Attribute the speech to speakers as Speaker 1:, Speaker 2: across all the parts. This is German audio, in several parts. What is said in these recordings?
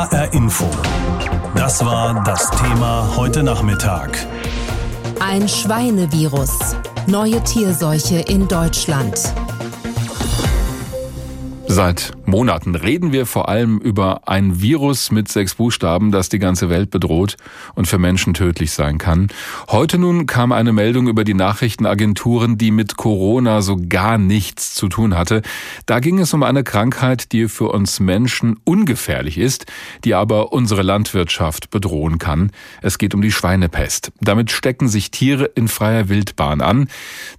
Speaker 1: HR Info. Das war das Thema heute Nachmittag.
Speaker 2: Ein Schweinevirus. Neue Tierseuche in Deutschland.
Speaker 3: Seit Monaten reden wir vor allem über ein Virus mit sechs Buchstaben, das die ganze Welt bedroht und für Menschen tödlich sein kann. Heute nun kam eine Meldung über die Nachrichtenagenturen, die mit Corona so gar nichts zu tun hatte. Da ging es um eine Krankheit, die für uns Menschen ungefährlich ist, die aber unsere Landwirtschaft bedrohen kann. Es geht um die Schweinepest. Damit stecken sich Tiere in freier Wildbahn an.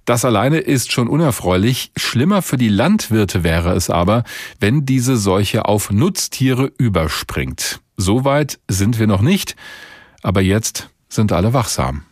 Speaker 3: Das alleine ist schon unerfreulich. Schlimmer für die Landwirte wäre es aber, wenn diese Seuche auf Nutztiere überspringt. Soweit sind wir noch nicht, aber jetzt sind alle wachsam.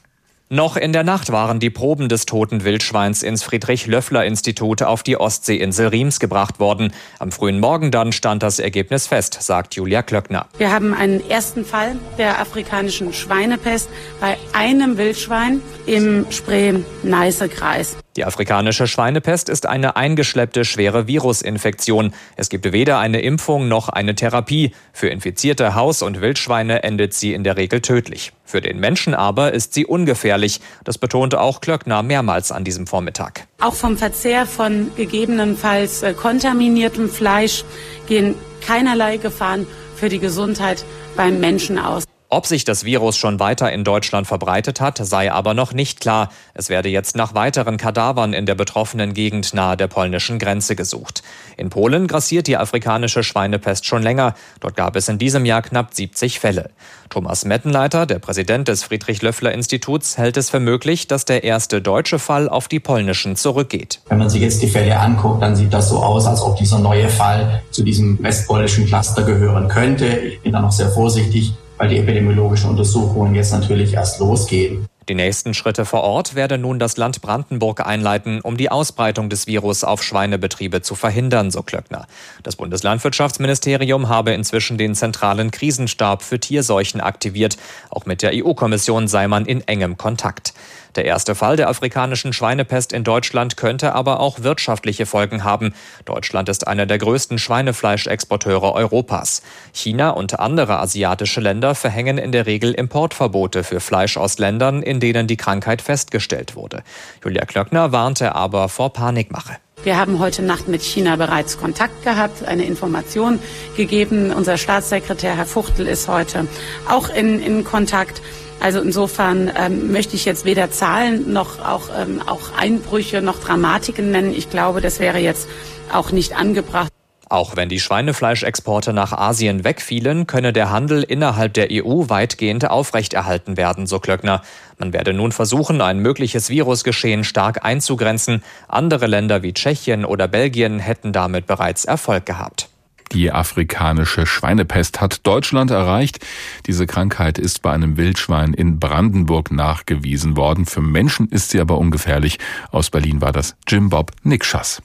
Speaker 4: Noch in der Nacht waren die Proben des toten Wildschweins ins Friedrich-Löffler-Institut auf die Ostseeinsel Riems gebracht worden. Am frühen Morgen dann stand das Ergebnis fest, sagt Julia Klöckner.
Speaker 5: Wir haben einen ersten Fall der afrikanischen Schweinepest bei einem Wildschwein im Spree-Neiße-Kreis.
Speaker 4: Die afrikanische Schweinepest ist eine eingeschleppte schwere Virusinfektion. Es gibt weder eine Impfung noch eine Therapie. Für infizierte Haus- und Wildschweine endet sie in der Regel tödlich. Für den Menschen aber ist sie ungefährlich. Das betonte auch Klöckner mehrmals an diesem Vormittag.
Speaker 5: Auch vom Verzehr von gegebenenfalls äh, kontaminiertem Fleisch gehen keinerlei Gefahren für die Gesundheit beim Menschen aus.
Speaker 4: Ob sich das Virus schon weiter in Deutschland verbreitet hat, sei aber noch nicht klar. Es werde jetzt nach weiteren Kadavern in der betroffenen Gegend nahe der polnischen Grenze gesucht. In Polen grassiert die afrikanische Schweinepest schon länger. Dort gab es in diesem Jahr knapp 70 Fälle. Thomas Mettenleiter, der Präsident des Friedrich-Löffler-Instituts, hält es für möglich, dass der erste deutsche Fall auf die polnischen zurückgeht.
Speaker 6: Wenn man sich jetzt die Fälle anguckt, dann sieht das so aus, als ob dieser neue Fall zu diesem westpolnischen Cluster gehören könnte. Ich bin da noch sehr vorsichtig weil die epidemiologischen Untersuchungen jetzt natürlich erst losgehen.
Speaker 4: Die nächsten Schritte vor Ort werde nun das Land Brandenburg einleiten, um die Ausbreitung des Virus auf Schweinebetriebe zu verhindern, so Klöckner. Das Bundeslandwirtschaftsministerium habe inzwischen den zentralen Krisenstab für Tierseuchen aktiviert. Auch mit der EU-Kommission sei man in engem Kontakt. Der erste Fall der afrikanischen Schweinepest in Deutschland könnte aber auch wirtschaftliche Folgen haben. Deutschland ist einer der größten Schweinefleischexporteure Europas. China und andere asiatische Länder verhängen in der Regel Importverbote für Fleisch aus Ländern, in denen die Krankheit festgestellt wurde. Julia Klöckner warnte aber vor Panikmache.
Speaker 5: Wir haben heute Nacht mit China bereits Kontakt gehabt, eine Information gegeben. Unser Staatssekretär Herr Fuchtel ist heute auch in, in Kontakt. Also insofern ähm, möchte ich jetzt weder Zahlen noch auch, ähm, auch Einbrüche noch Dramatiken nennen. Ich glaube, das wäre jetzt auch nicht angebracht.
Speaker 4: Auch wenn die Schweinefleischexporte nach Asien wegfielen, könne der Handel innerhalb der EU weitgehend aufrechterhalten werden, so Klöckner. Man werde nun versuchen, ein mögliches Virusgeschehen stark einzugrenzen. Andere Länder wie Tschechien oder Belgien hätten damit bereits Erfolg gehabt.
Speaker 3: Die afrikanische Schweinepest hat Deutschland erreicht. Diese Krankheit ist bei einem Wildschwein in Brandenburg nachgewiesen worden. Für Menschen ist sie aber ungefährlich. Aus Berlin war das Jim Bob Nikschas.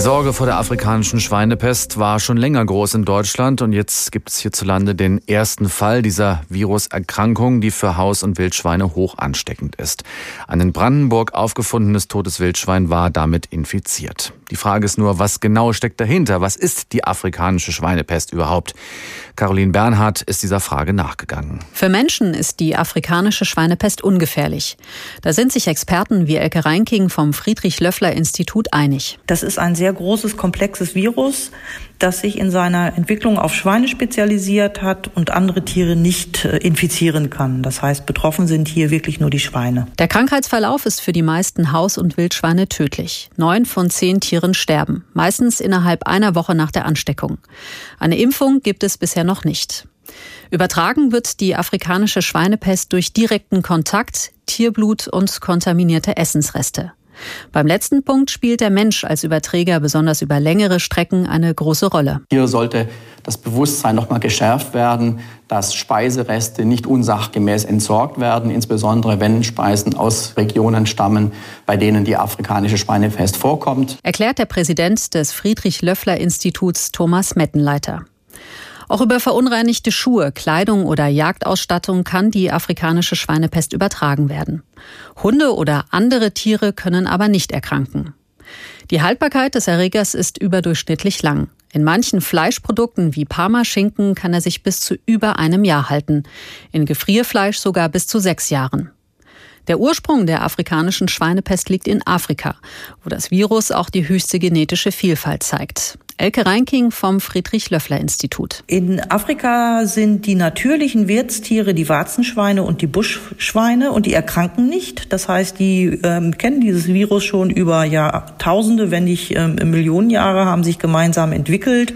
Speaker 7: Die Sorge vor der afrikanischen Schweinepest war schon länger groß in Deutschland und jetzt gibt es hierzulande den ersten Fall dieser Viruserkrankung, die für Haus- und Wildschweine hoch ansteckend ist. Ein in Brandenburg aufgefundenes totes Wildschwein war damit infiziert. Die Frage ist nur, was genau steckt dahinter? Was ist die afrikanische Schweinepest überhaupt? Caroline Bernhardt ist dieser Frage nachgegangen.
Speaker 8: Für Menschen ist die afrikanische Schweinepest ungefährlich. Da sind sich Experten wie Elke Reinking vom Friedrich-Löffler-Institut einig.
Speaker 9: Das ist ein sehr großes, komplexes Virus, das sich in seiner Entwicklung auf Schweine spezialisiert hat und andere Tiere nicht äh, infizieren kann. Das heißt, betroffen sind hier wirklich nur die Schweine.
Speaker 8: Der Krankheitsverlauf ist für die meisten Haus- und Wildschweine tödlich. Neun von zehn Tieren sterben, meistens innerhalb einer Woche nach der Ansteckung. Eine Impfung gibt es bisher noch nicht. Übertragen wird die afrikanische Schweinepest durch direkten Kontakt, Tierblut und kontaminierte Essensreste. Beim letzten Punkt spielt der Mensch als Überträger besonders über längere Strecken eine große Rolle.
Speaker 10: Hier sollte das Bewusstsein noch mal geschärft werden, dass Speisereste nicht unsachgemäß entsorgt werden, insbesondere wenn Speisen aus Regionen stammen, bei denen die afrikanische Schweinepest vorkommt.
Speaker 8: Erklärt der Präsident des Friedrich-Löffler-Instituts Thomas Mettenleiter. Auch über verunreinigte Schuhe, Kleidung oder Jagdausstattung kann die afrikanische Schweinepest übertragen werden. Hunde oder andere Tiere können aber nicht erkranken. Die Haltbarkeit des Erregers ist überdurchschnittlich lang. In manchen Fleischprodukten wie Parmaschinken kann er sich bis zu über einem Jahr halten, in Gefrierfleisch sogar bis zu sechs Jahren. Der Ursprung der afrikanischen Schweinepest liegt in Afrika, wo das Virus auch die höchste genetische Vielfalt zeigt. Elke Reinking vom Friedrich-Löffler-Institut.
Speaker 9: In Afrika sind die natürlichen Wirtstiere die Warzenschweine und die Buschschweine und die erkranken nicht. Das heißt, die ähm, kennen dieses Virus schon über Jahrtausende, wenn nicht ähm, Millionen Jahre, haben sich gemeinsam entwickelt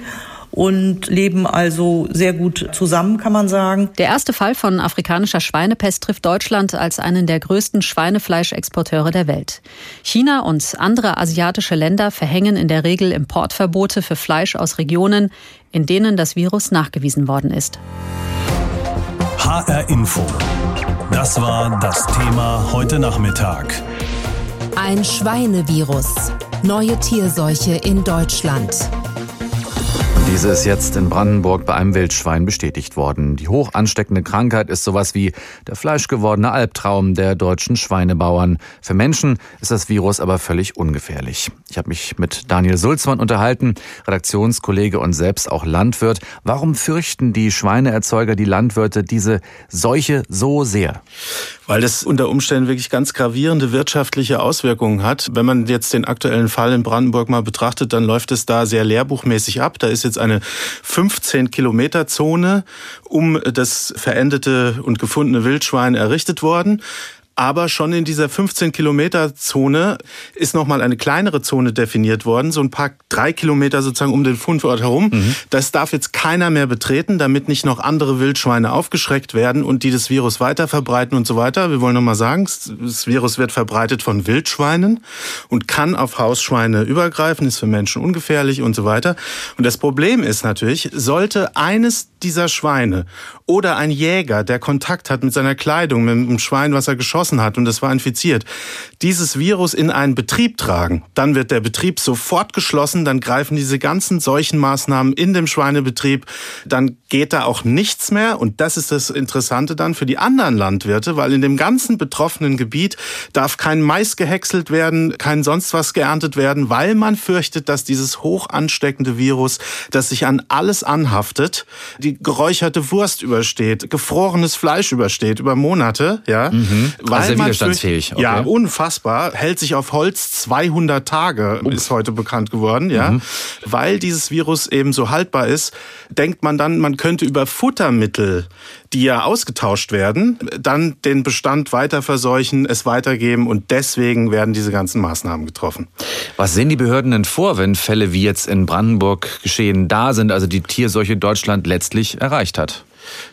Speaker 9: und leben also sehr gut zusammen, kann man sagen.
Speaker 8: Der erste Fall von afrikanischer Schweinepest trifft Deutschland als einen der größten Schweinefleischexporteure der Welt. China und andere asiatische Länder verhängen in der Regel Importverbote für Fleisch aus Regionen, in denen das Virus nachgewiesen worden ist.
Speaker 1: HR Info. Das war das Thema heute Nachmittag.
Speaker 2: Ein Schweinevirus. Neue Tierseuche in Deutschland.
Speaker 7: Diese ist jetzt in Brandenburg bei einem Wildschwein bestätigt worden. Die hoch ansteckende Krankheit ist sowas wie der fleischgewordene Albtraum der deutschen Schweinebauern. Für Menschen ist das Virus aber völlig ungefährlich. Ich habe mich mit Daniel Sulzmann unterhalten, Redaktionskollege und selbst auch Landwirt. Warum fürchten die Schweineerzeuger, die Landwirte diese Seuche so sehr?
Speaker 11: Weil das unter Umständen wirklich ganz gravierende wirtschaftliche Auswirkungen hat. Wenn man jetzt den aktuellen Fall in Brandenburg mal betrachtet, dann läuft es da sehr lehrbuchmäßig ab. Da ist jetzt eine 15 Kilometer Zone um das verendete und gefundene Wildschwein errichtet worden. Aber schon in dieser 15 Kilometer Zone ist nochmal eine kleinere Zone definiert worden, so ein paar drei Kilometer sozusagen um den Fundort herum. Mhm. Das darf jetzt keiner mehr betreten, damit nicht noch andere Wildschweine aufgeschreckt werden und die das Virus weiter verbreiten und so weiter. Wir wollen nochmal sagen, das Virus wird verbreitet von Wildschweinen und kann auf Hausschweine übergreifen, ist für Menschen ungefährlich und so weiter. Und das Problem ist natürlich, sollte eines dieser Schweine oder ein Jäger, der Kontakt hat mit seiner Kleidung, mit dem Schwein, was er geschossen geschossen hat und es war infiziert, dieses Virus in einen Betrieb tragen, dann wird der Betrieb sofort geschlossen, dann greifen diese ganzen Seuchenmaßnahmen in dem Schweinebetrieb, dann geht da auch nichts mehr. Und das ist das Interessante dann für die anderen Landwirte, weil in dem ganzen betroffenen Gebiet darf kein Mais gehäckselt werden, kein sonst was geerntet werden, weil man fürchtet, dass dieses hoch ansteckende Virus, das sich an alles anhaftet, die geräucherte Wurst übersteht, gefrorenes Fleisch übersteht über Monate, ja,
Speaker 7: mhm weil sehr widerstandsfähig.
Speaker 11: Okay. Ja, unfassbar. Hält sich auf Holz 200 Tage, Ups. ist heute bekannt geworden, ja. Mhm. Weil dieses Virus eben so haltbar ist, denkt man dann, man könnte über Futtermittel, die ja ausgetauscht werden, dann den Bestand weiter verseuchen, es weitergeben und deswegen werden diese ganzen Maßnahmen getroffen.
Speaker 7: Was sehen die Behörden denn vor, wenn Fälle wie jetzt in Brandenburg geschehen da sind, also die Tierseuche Deutschland letztlich erreicht hat?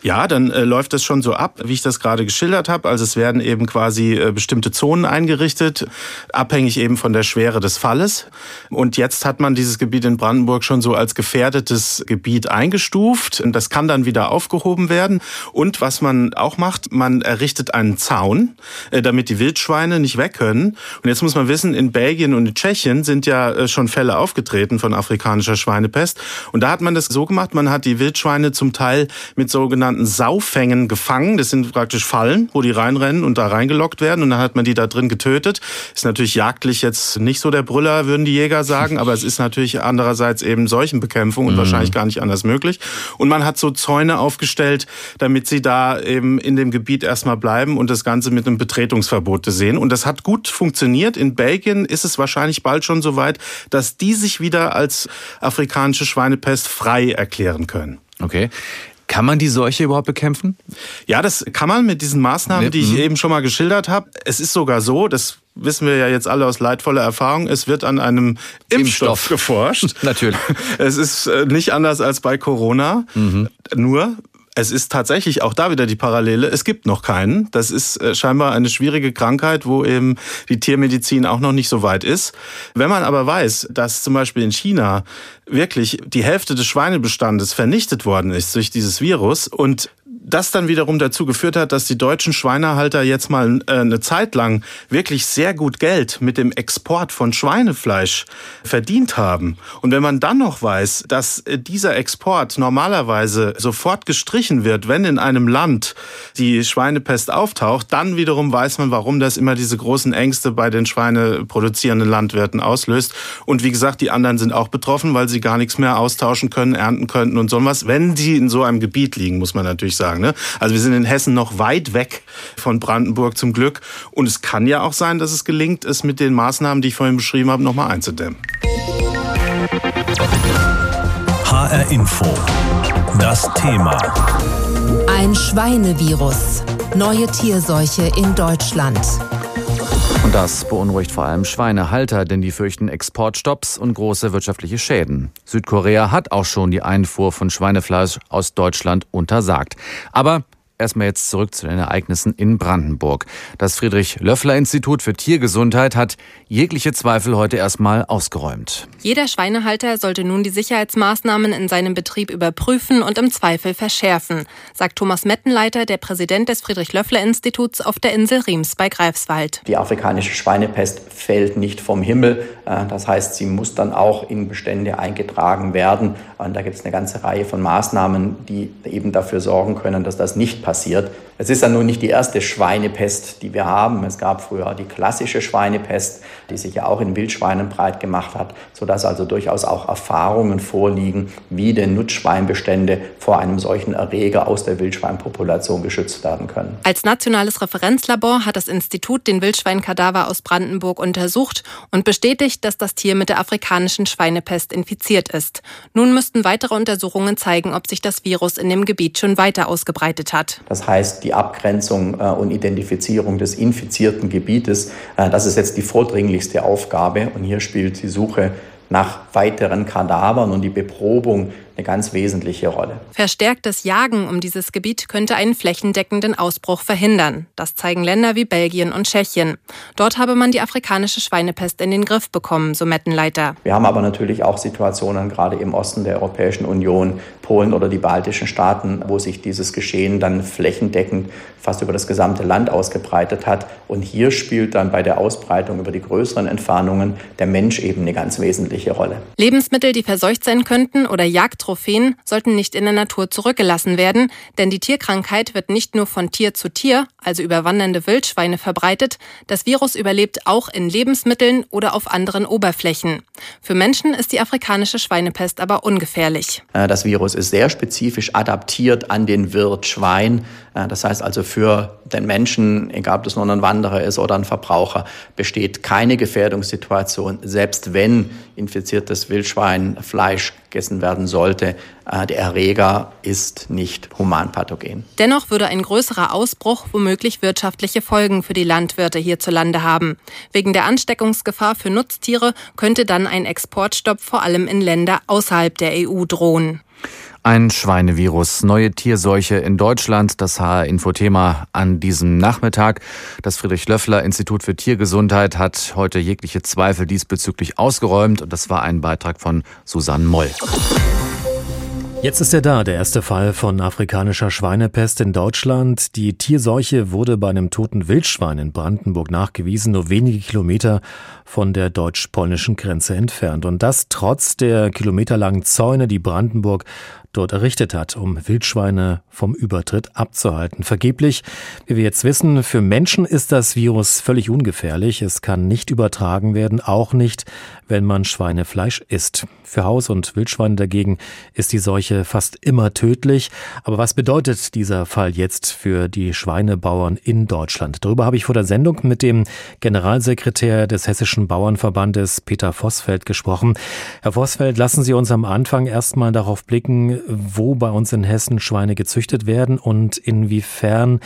Speaker 11: Ja, dann äh, läuft das schon so ab, wie ich das gerade geschildert habe. Also es werden eben quasi äh, bestimmte Zonen eingerichtet, abhängig eben von der Schwere des Falles. Und jetzt hat man dieses Gebiet in Brandenburg schon so als gefährdetes Gebiet eingestuft. Und das kann dann wieder aufgehoben werden. Und was man auch macht, man errichtet einen Zaun, äh, damit die Wildschweine nicht weg können. Und jetzt muss man wissen, in Belgien und in Tschechien sind ja äh, schon Fälle aufgetreten von afrikanischer Schweinepest. Und da hat man das so gemacht, man hat die Wildschweine zum Teil mit so sogenannten Saufängen gefangen. Das sind praktisch Fallen, wo die reinrennen und da reingelockt werden und dann hat man die da drin getötet. Ist natürlich jagdlich jetzt nicht so der Brüller, würden die Jäger sagen, aber es ist natürlich andererseits eben Seuchenbekämpfung und mhm. wahrscheinlich gar nicht anders möglich. Und man hat so Zäune aufgestellt, damit sie da eben in dem Gebiet erstmal bleiben und das Ganze mit einem Betretungsverbot sehen. Und das hat gut funktioniert. In Belgien ist es wahrscheinlich bald schon so weit, dass die sich wieder als afrikanische Schweinepest frei erklären können.
Speaker 7: Okay. Kann man die Seuche überhaupt bekämpfen?
Speaker 11: Ja, das kann man mit diesen Maßnahmen, die ich mhm. eben schon mal geschildert habe. Es ist sogar so, das wissen wir ja jetzt alle aus leidvoller Erfahrung, es wird an einem Impfstoff, Impfstoff. geforscht.
Speaker 7: Natürlich.
Speaker 11: Es ist äh, nicht anders als bei Corona. Mhm. Nur es ist tatsächlich auch da wieder die Parallele. Es gibt noch keinen. Das ist äh, scheinbar eine schwierige Krankheit, wo eben die Tiermedizin auch noch nicht so weit ist. Wenn man aber weiß, dass zum Beispiel in China wirklich die Hälfte des Schweinebestandes vernichtet worden ist durch dieses Virus und das dann wiederum dazu geführt hat, dass die deutschen Schweinehalter jetzt mal äh, eine Zeit lang wirklich sehr gut Geld mit dem Export von Schweinefleisch verdient haben. Und wenn man dann noch weiß, dass äh, dieser Export normalerweise sofort gestrichen wird, wenn in einem Land die Schweinepest auftaucht, dann wiederum weiß man, warum das immer diese großen Ängste bei den Schweineproduzierenden Landwirten auslöst. Und wie gesagt, die anderen sind auch betroffen, weil sie gar nichts mehr austauschen können, ernten könnten und so was, wenn die in so einem Gebiet liegen, muss man natürlich sagen sagen. Ne? Also wir sind in Hessen noch weit weg von Brandenburg zum Glück. Und es kann ja auch sein, dass es gelingt, es mit den Maßnahmen, die ich vorhin beschrieben habe, nochmal einzudämmen.
Speaker 1: HR Info. Das Thema.
Speaker 2: Ein Schweinevirus. Neue Tierseuche in Deutschland.
Speaker 7: Und das beunruhigt vor allem Schweinehalter, denn die fürchten Exportstopps und große wirtschaftliche Schäden. Südkorea hat auch schon die Einfuhr von Schweinefleisch aus Deutschland untersagt. Aber erstmal jetzt zurück zu den Ereignissen in Brandenburg. Das Friedrich-Löffler-Institut für Tiergesundheit hat jegliche Zweifel heute erstmal ausgeräumt.
Speaker 12: Jeder Schweinehalter sollte nun die Sicherheitsmaßnahmen in seinem Betrieb überprüfen und im Zweifel verschärfen, sagt Thomas Mettenleiter, der Präsident des Friedrich-Löffler-Instituts auf der Insel Riems bei Greifswald.
Speaker 10: Die afrikanische Schweinepest fällt nicht vom Himmel. Äh, das heißt, sie muss dann auch in Bestände eingetragen werden. Und da gibt es eine ganze Reihe von Maßnahmen, die eben dafür sorgen können, dass das nicht passiert passiert. Es ist dann nun nicht die erste Schweinepest, die wir haben. Es gab früher die klassische Schweinepest, die sich ja auch in Wildschweinen breit gemacht hat, sodass also durchaus auch Erfahrungen vorliegen, wie denn Nutzschweinbestände vor einem solchen Erreger aus der Wildschweinpopulation geschützt werden können.
Speaker 12: Als nationales Referenzlabor hat das Institut den Wildschweinkadaver aus Brandenburg untersucht und bestätigt, dass das Tier mit der afrikanischen Schweinepest infiziert ist. Nun müssten weitere Untersuchungen zeigen, ob sich das Virus in dem Gebiet schon weiter ausgebreitet hat.
Speaker 10: Das heißt, die Abgrenzung äh, und Identifizierung des infizierten Gebietes, äh, das ist jetzt die vordringlichste Aufgabe. Und hier spielt die Suche nach weiteren Kadavern und die Beprobung eine ganz wesentliche Rolle.
Speaker 12: Verstärktes Jagen um dieses Gebiet könnte einen flächendeckenden Ausbruch verhindern. Das zeigen Länder wie Belgien und Tschechien. Dort habe man die afrikanische Schweinepest in den Griff bekommen, so Mettenleiter.
Speaker 10: Wir haben aber natürlich auch Situationen, gerade im Osten der Europäischen Union, Polen oder die baltischen Staaten, wo sich dieses Geschehen dann flächendeckend fast über das gesamte Land ausgebreitet hat. Und hier spielt dann bei der Ausbreitung über die größeren Entfernungen der Mensch eben eine ganz wesentliche Rolle.
Speaker 12: Lebensmittel, die verseucht sein könnten oder Jagdtrophäen, sollten nicht in der Natur zurückgelassen werden, denn die Tierkrankheit wird nicht nur von Tier zu Tier, also über wandernde Wildschweine, verbreitet. Das Virus überlebt auch in Lebensmitteln oder auf anderen Oberflächen. Für Menschen ist die afrikanische Schweinepest aber ungefährlich.
Speaker 10: Äh, das Virus ist sehr spezifisch adaptiert an den Wirtschwein. Äh, das heißt also für den Menschen, egal ob das nur ein Wanderer ist oder ein Verbraucher, besteht keine Gefährdungssituation, selbst wenn infiziertes Wildschweinfleisch gegessen werden sollte. Äh, der Erreger ist nicht humanpathogen.
Speaker 12: Dennoch würde ein größerer Ausbruch womöglich wirtschaftliche Folgen für die Landwirte hierzulande haben. Wegen der Ansteckungsgefahr für Nutztiere könnte dann ein Exportstopp vor allem in Länder außerhalb der EU drohen.
Speaker 7: Ein Schweinevirus, neue Tierseuche in Deutschland, das HR-Infothema an diesem Nachmittag. Das Friedrich-Löffler-Institut für Tiergesundheit hat heute jegliche Zweifel diesbezüglich ausgeräumt und das war ein Beitrag von Susanne Moll.
Speaker 13: Jetzt ist er da, der erste Fall von afrikanischer Schweinepest in Deutschland. Die Tierseuche wurde bei einem toten Wildschwein in Brandenburg nachgewiesen, nur wenige Kilometer von der deutsch-polnischen Grenze entfernt. Und das trotz der kilometerlangen Zäune, die Brandenburg dort errichtet hat, um Wildschweine vom Übertritt abzuhalten. Vergeblich, wie wir jetzt wissen, für Menschen ist das Virus völlig ungefährlich. Es kann nicht übertragen werden, auch nicht, wenn man Schweinefleisch isst. Für Haus- und Wildschweine dagegen ist die Seuche fast immer tödlich. Aber was bedeutet dieser Fall jetzt für die Schweinebauern in Deutschland? Darüber habe ich vor der Sendung mit dem Generalsekretär des Hessischen Bauernverbandes Peter Vossfeld gesprochen. Herr Vossfeld, lassen Sie uns am Anfang erstmal darauf blicken, wo bei uns in Hessen Schweine gezüchtet werden und inwiefern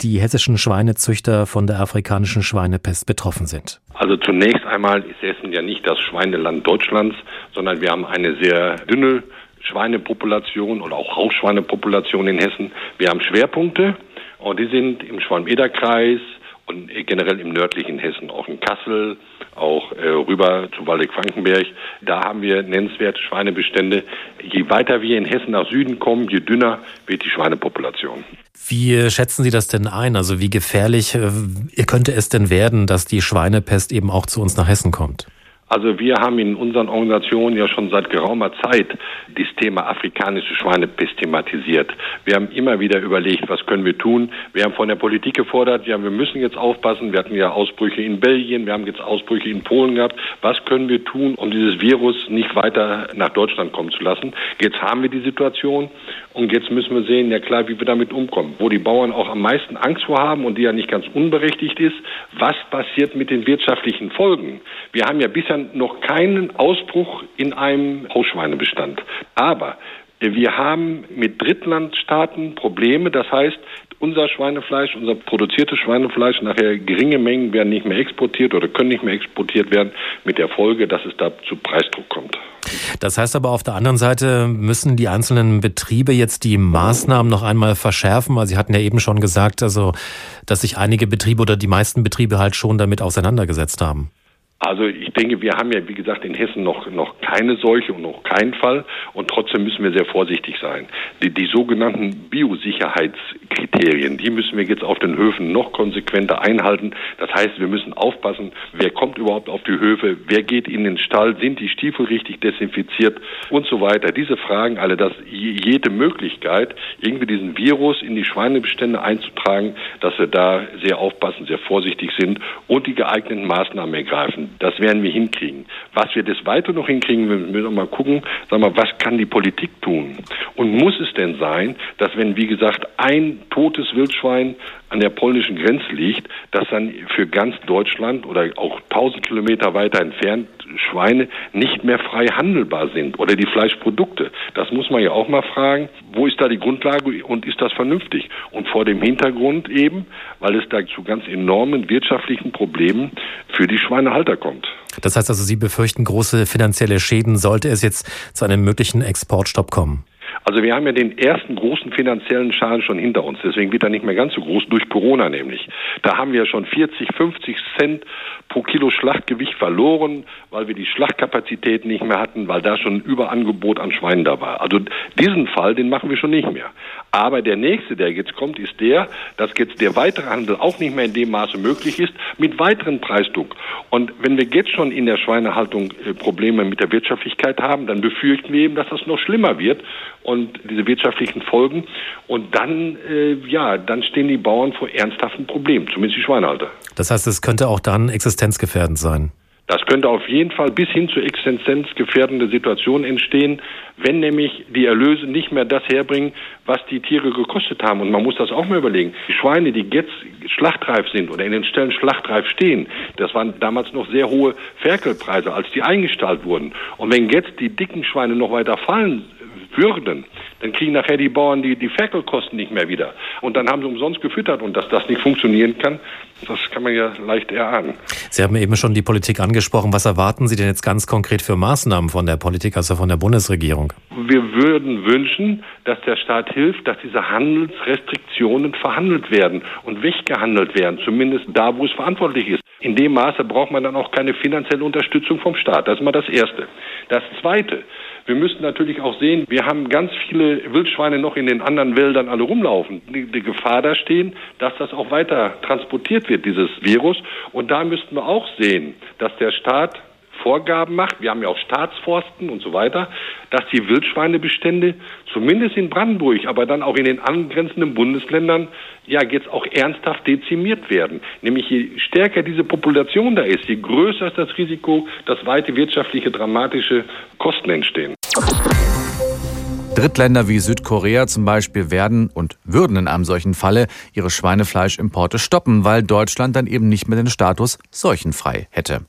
Speaker 13: die hessischen Schweinezüchter von der afrikanischen Schweinepest betroffen sind?
Speaker 14: Also zunächst einmal ist Hessen ja nicht das Schweineland Deutschlands, sondern wir haben eine sehr dünne Schweinepopulation oder auch Hausschweinepopulation in Hessen. Wir haben Schwerpunkte und die sind im Schwalm-Eder-Kreis und generell im nördlichen Hessen, auch in Kassel, auch äh, rüber zu Waldeck-Frankenberg. Da haben wir nennenswerte Schweinebestände. Je weiter wir in Hessen nach Süden kommen, je dünner wird die Schweinepopulation.
Speaker 13: Wie schätzen Sie das denn ein? Also wie gefährlich äh, könnte es denn werden, dass die Schweinepest eben auch zu uns nach Hessen kommt?
Speaker 14: Also wir haben in unseren Organisationen ja schon seit geraumer Zeit das Thema afrikanische Schweinepest thematisiert. Wir haben immer wieder überlegt, was können wir tun. Wir haben von der Politik gefordert, ja, wir müssen jetzt aufpassen. Wir hatten ja Ausbrüche in Belgien, wir haben jetzt Ausbrüche in Polen gehabt. Was können wir tun, um dieses Virus nicht weiter nach Deutschland kommen zu lassen? Jetzt haben wir die Situation und jetzt müssen wir sehen, ja klar, wie wir damit umkommen. Wo die Bauern auch am meisten Angst vor haben und die ja nicht ganz unberechtigt ist, was passiert mit den wirtschaftlichen Folgen? Wir haben ja bisher noch keinen Ausbruch in einem Hausschweinebestand. Aber wir haben mit Drittlandstaaten Probleme. Das heißt, unser Schweinefleisch, unser produziertes Schweinefleisch, nachher geringe Mengen werden nicht mehr exportiert oder können nicht mehr exportiert werden, mit der Folge, dass es da zu Preisdruck kommt.
Speaker 13: Das heißt aber auf der anderen Seite müssen die einzelnen Betriebe jetzt die Maßnahmen noch einmal verschärfen. Also Sie hatten ja eben schon gesagt, also, dass sich einige Betriebe oder die meisten Betriebe halt schon damit auseinandergesetzt haben.
Speaker 14: Also ich denke, wir haben ja, wie gesagt, in Hessen noch, noch keine Seuche und noch keinen Fall. Und trotzdem müssen wir sehr vorsichtig sein. Die, die sogenannten Biosicherheitskriterien, die müssen wir jetzt auf den Höfen noch konsequenter einhalten. Das heißt, wir müssen aufpassen, wer kommt überhaupt auf die Höfe, wer geht in den Stall, sind die Stiefel richtig desinfiziert und so weiter. Diese Fragen alle, dass jede Möglichkeit, irgendwie diesen Virus in die Schweinebestände einzutragen, dass wir da sehr aufpassen, sehr vorsichtig sind und die geeigneten Maßnahmen ergreifen. Das werden wir hinkriegen. Was wir des Weiteren noch hinkriegen, wir müssen mal gucken, sagen wir, was kann die Politik tun? Und muss es denn sein, dass wenn, wie gesagt, ein totes Wildschwein an der polnischen Grenze liegt, dass dann für ganz Deutschland oder auch 1000 Kilometer weiter entfernt Schweine nicht mehr frei handelbar sind oder die Fleischprodukte. Das muss man ja auch mal fragen. Wo ist da die Grundlage und ist das vernünftig? Und vor dem Hintergrund eben, weil es da zu ganz enormen wirtschaftlichen Problemen für die Schweinehalter kommt.
Speaker 13: Das heißt also, Sie befürchten große finanzielle Schäden, sollte es jetzt zu einem möglichen Exportstopp kommen?
Speaker 14: Also wir haben ja den ersten großen finanziellen Schaden schon hinter uns. Deswegen wird er nicht mehr ganz so groß durch Corona nämlich. Da haben wir schon 40, 50 Cent pro Kilo Schlachtgewicht verloren, weil wir die Schlachtkapazität nicht mehr hatten, weil da schon ein Überangebot an Schweinen da war. Also diesen Fall, den machen wir schon nicht mehr. Aber der nächste, der jetzt kommt, ist der, dass jetzt der weitere Handel auch nicht mehr in dem Maße möglich ist, mit weiteren Preisdruck. Und wenn wir jetzt schon in der Schweinehaltung äh, Probleme mit der Wirtschaftlichkeit haben, dann befürchten wir eben, dass das noch schlimmer wird und diese wirtschaftlichen Folgen. Und dann, äh, ja, dann stehen die Bauern vor ernsthaften Problemen, zumindest die Schweinehalter.
Speaker 13: Das heißt, es könnte auch dann existenzgefährdend sein.
Speaker 14: Das könnte auf jeden Fall bis hin zu existenzgefährdende Situationen entstehen, wenn nämlich die Erlöse nicht mehr das herbringen, was die Tiere gekostet haben. Und man muss das auch mal überlegen. Die Schweine, die jetzt schlachtreif sind oder in den Stellen schlachtreif stehen, das waren damals noch sehr hohe Ferkelpreise, als die eingestallt wurden. Und wenn jetzt die dicken Schweine noch weiter fallen würden, dann kriegen nachher die Bauern die, die Ferkelkosten nicht mehr wieder. Und dann haben sie umsonst gefüttert. Und dass das nicht funktionieren kann, das kann man ja leicht erahnen.
Speaker 13: Sie haben eben schon die Politik angesprochen. Was erwarten Sie denn jetzt ganz konkret für Maßnahmen von der Politik, also von der Bundesregierung?
Speaker 14: Wir würden wünschen, dass der Staat hilft, dass diese Handelsrestriktionen verhandelt werden und weggehandelt werden, zumindest da, wo es verantwortlich ist. In dem Maße braucht man dann auch keine finanzielle Unterstützung vom Staat. Das ist mal das Erste. Das Zweite, wir müssen natürlich auch sehen, wir haben ganz viele Wildschweine noch in den anderen Wäldern alle rumlaufen. Die, die, Gefahr da stehen, dass das auch weiter transportiert wird, dieses Virus. Und da müssten wir auch sehen, dass der Staat Vorgaben macht, wir haben ja auch Staatsforsten und so weiter, dass die Wildschweinebestände zumindest in Brandenburg, aber dann auch in den angrenzenden Bundesländern ja jetzt auch ernsthaft dezimiert werden. Nämlich je stärker diese Population da ist, je größer ist das Risiko, dass weite wirtschaftliche dramatische Kosten entstehen.
Speaker 7: Drittländer wie Südkorea zum Beispiel werden und würden in einem solchen Falle ihre Schweinefleischimporte stoppen, weil Deutschland dann eben nicht mehr den Status seuchenfrei hätte.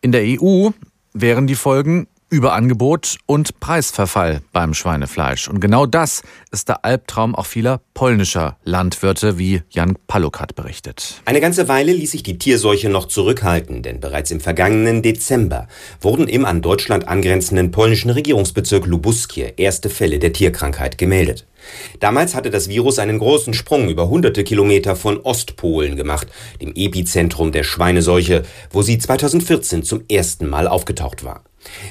Speaker 7: In der EU wären die Folgen Überangebot und Preisverfall beim Schweinefleisch. Und genau das ist der Albtraum auch vieler polnischer Landwirte, wie Jan Palukat berichtet.
Speaker 15: Eine ganze Weile ließ sich die Tierseuche noch zurückhalten, denn bereits im vergangenen Dezember wurden im an Deutschland angrenzenden polnischen Regierungsbezirk Lubuskie erste Fälle der Tierkrankheit gemeldet. Damals hatte das Virus einen großen Sprung über hunderte Kilometer von Ostpolen gemacht, dem Epizentrum der Schweineseuche, wo sie 2014 zum ersten Mal aufgetaucht war.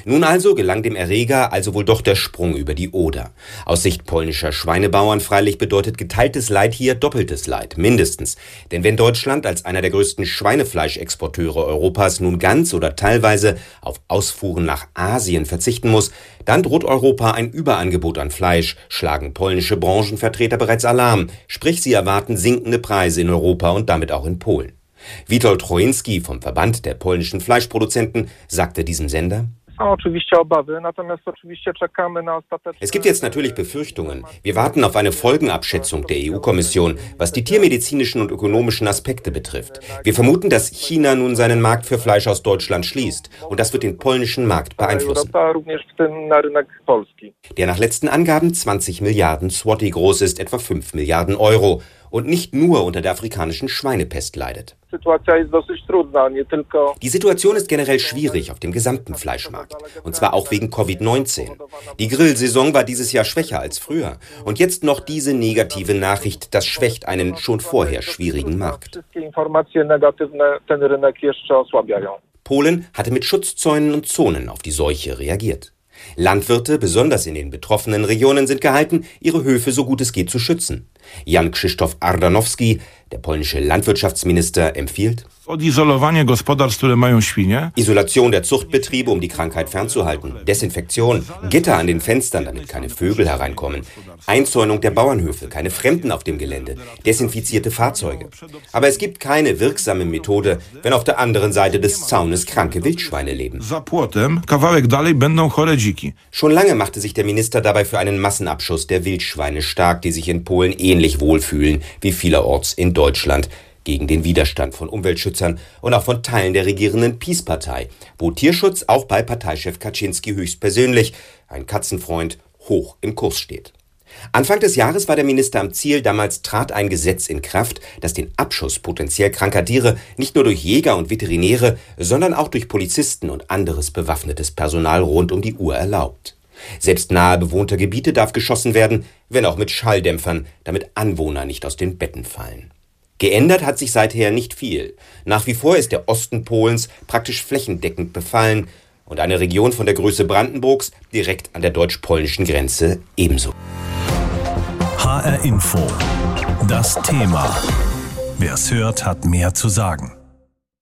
Speaker 15: Nun also gelang dem Erreger also wohl doch der Sprung über die Oder. Aus Sicht polnischer Schweinebauern freilich bedeutet geteiltes Leid hier doppeltes Leid, mindestens. Denn wenn Deutschland als einer der größten Schweinefleischexporteure Europas nun ganz oder teilweise auf Ausfuhren nach Asien verzichten muss, dann droht Europa ein Überangebot an Fleisch, schlagen polnische Branchenvertreter bereits Alarm, sprich sie erwarten sinkende Preise in Europa und damit auch in Polen. Witold Troinski vom Verband der polnischen Fleischproduzenten sagte diesem Sender, es gibt jetzt natürlich Befürchtungen. Wir warten auf eine Folgenabschätzung der EU-Kommission, was die tiermedizinischen und ökonomischen Aspekte betrifft. Wir vermuten, dass China nun seinen Markt für Fleisch aus Deutschland schließt und das wird den polnischen Markt beeinflussen. Der nach letzten Angaben 20 Milliarden Swati groß ist, etwa 5 Milliarden Euro und nicht nur unter der afrikanischen Schweinepest leidet. Die Situation ist generell schwierig auf dem gesamten Fleischmarkt. Und zwar auch wegen Covid-19. Die Grillsaison war dieses Jahr schwächer als früher. Und jetzt noch diese negative Nachricht, das schwächt einen schon vorher schwierigen Markt. Polen hatte mit Schutzzäunen und Zonen auf die Seuche reagiert. Landwirte, besonders in den betroffenen Regionen, sind gehalten, ihre Höfe so gut es geht zu schützen. Jan Krzysztof Ardanowski, der polnische Landwirtschaftsminister, empfiehlt Isolation der Zuchtbetriebe, um die Krankheit fernzuhalten. Desinfektion. Gitter an den Fenstern, damit keine Vögel hereinkommen. Einzäunung der Bauernhöfe, keine Fremden auf dem Gelände. Desinfizierte Fahrzeuge. Aber es gibt keine wirksame Methode, wenn auf der anderen Seite des Zaunes kranke Wildschweine leben. Schon lange machte sich der Minister dabei für einen Massenabschuss der Wildschweine stark, die sich in Polen ähnlich wohlfühlen wie vielerorts in Deutschland gegen den Widerstand von Umweltschützern und auch von Teilen der regierenden Peace-Partei, wo Tierschutz auch bei Parteichef Kaczynski höchstpersönlich, ein Katzenfreund, hoch im Kurs steht. Anfang des Jahres war der Minister am Ziel, damals trat ein Gesetz in Kraft, das den Abschuss potenziell kranker Tiere nicht nur durch Jäger und Veterinäre, sondern auch durch Polizisten und anderes bewaffnetes Personal rund um die Uhr erlaubt. Selbst nahe bewohnter Gebiete darf geschossen werden, wenn auch mit Schalldämpfern, damit Anwohner nicht aus den Betten fallen. Geändert hat sich seither nicht viel. Nach wie vor ist der Osten Polens praktisch flächendeckend befallen und eine Region von der Größe Brandenburgs direkt an der deutsch-polnischen Grenze ebenso.
Speaker 1: HR Info. Das Thema. Wer es hört, hat mehr zu sagen.